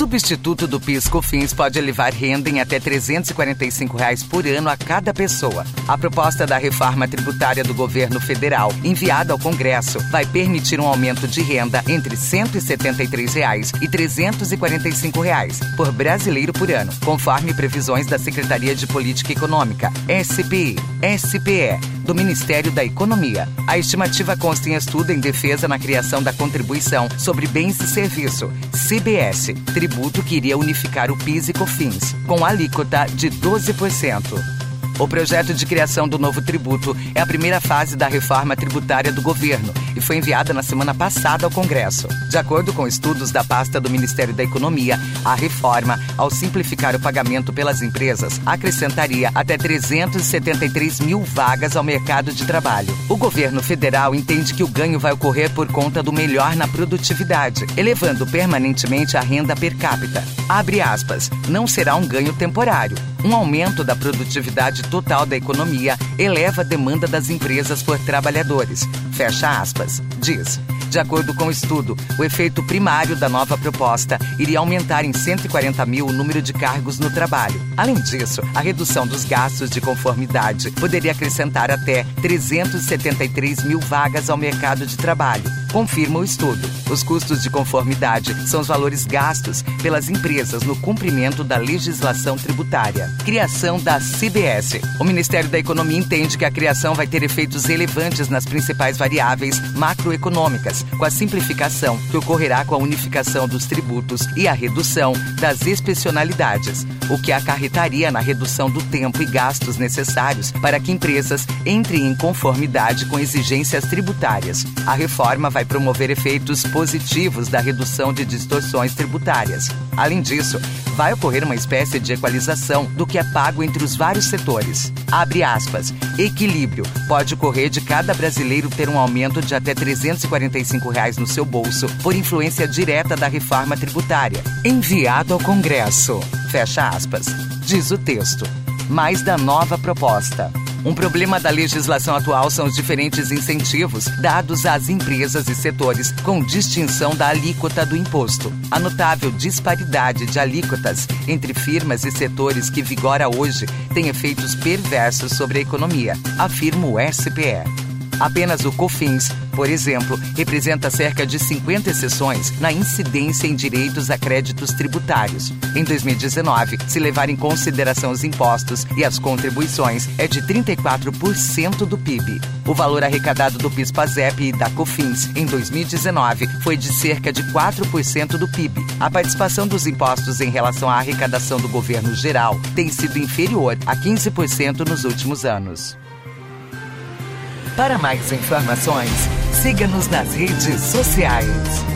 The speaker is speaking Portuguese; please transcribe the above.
substituto do PIS/COFINS pode elevar renda em até 345 reais por ano a cada pessoa. A proposta da reforma tributária do governo federal, enviada ao Congresso, vai permitir um aumento de renda entre 173 reais e 345 reais por brasileiro por ano, conforme previsões da Secretaria de Política Econômica, SPI, SPE, do Ministério da Economia. A estimativa consta em estudo em defesa na criação da contribuição sobre bens e serviço, CBS, tributo que iria unificar o PIS e COFINS, com alíquota de 12%. O projeto de criação do novo tributo é a primeira fase da reforma tributária do governo e foi enviada na semana passada ao Congresso. De acordo com estudos da pasta do Ministério da Economia, a reforma, ao simplificar o pagamento pelas empresas, acrescentaria até 373 mil vagas ao mercado de trabalho. O governo federal entende que o ganho vai ocorrer por conta do melhor na produtividade, elevando permanentemente a renda per capita. Abre aspas, não será um ganho temporário. Um aumento da produtividade total da economia eleva a demanda das empresas por trabalhadores. Fecha aspas. Diz. De acordo com o estudo, o efeito primário da nova proposta iria aumentar em 140 mil o número de cargos no trabalho. Além disso, a redução dos gastos de conformidade poderia acrescentar até 373 mil vagas ao mercado de trabalho. Confirma o estudo. Os custos de conformidade são os valores gastos pelas empresas no cumprimento da legislação tributária. Criação da CBS. O Ministério da Economia entende que a criação vai ter efeitos relevantes nas principais variáveis macroeconômicas, com a simplificação que ocorrerá com a unificação dos tributos e a redução das especialidades, o que acarretaria na redução do tempo e gastos necessários para que empresas entrem em conformidade com exigências tributárias. A reforma vai vai promover efeitos positivos da redução de distorções tributárias. Além disso, vai ocorrer uma espécie de equalização do que é pago entre os vários setores. Abre aspas. Equilíbrio. Pode ocorrer de cada brasileiro ter um aumento de até 345 reais no seu bolso por influência direta da reforma tributária. Enviado ao Congresso. Fecha aspas. Diz o texto. Mais da nova proposta. Um problema da legislação atual são os diferentes incentivos dados às empresas e setores com distinção da alíquota do imposto. A notável disparidade de alíquotas entre firmas e setores que vigora hoje tem efeitos perversos sobre a economia, afirma o SPE. Apenas o COFINS, por exemplo, representa cerca de 50 exceções na incidência em direitos a créditos tributários. Em 2019, se levar em consideração os impostos e as contribuições, é de 34% do PIB. O valor arrecadado do PIS/PASEP e da COFINS em 2019 foi de cerca de 4% do PIB. A participação dos impostos em relação à arrecadação do governo geral tem sido inferior a 15% nos últimos anos. Para mais informações, siga-nos nas redes sociais.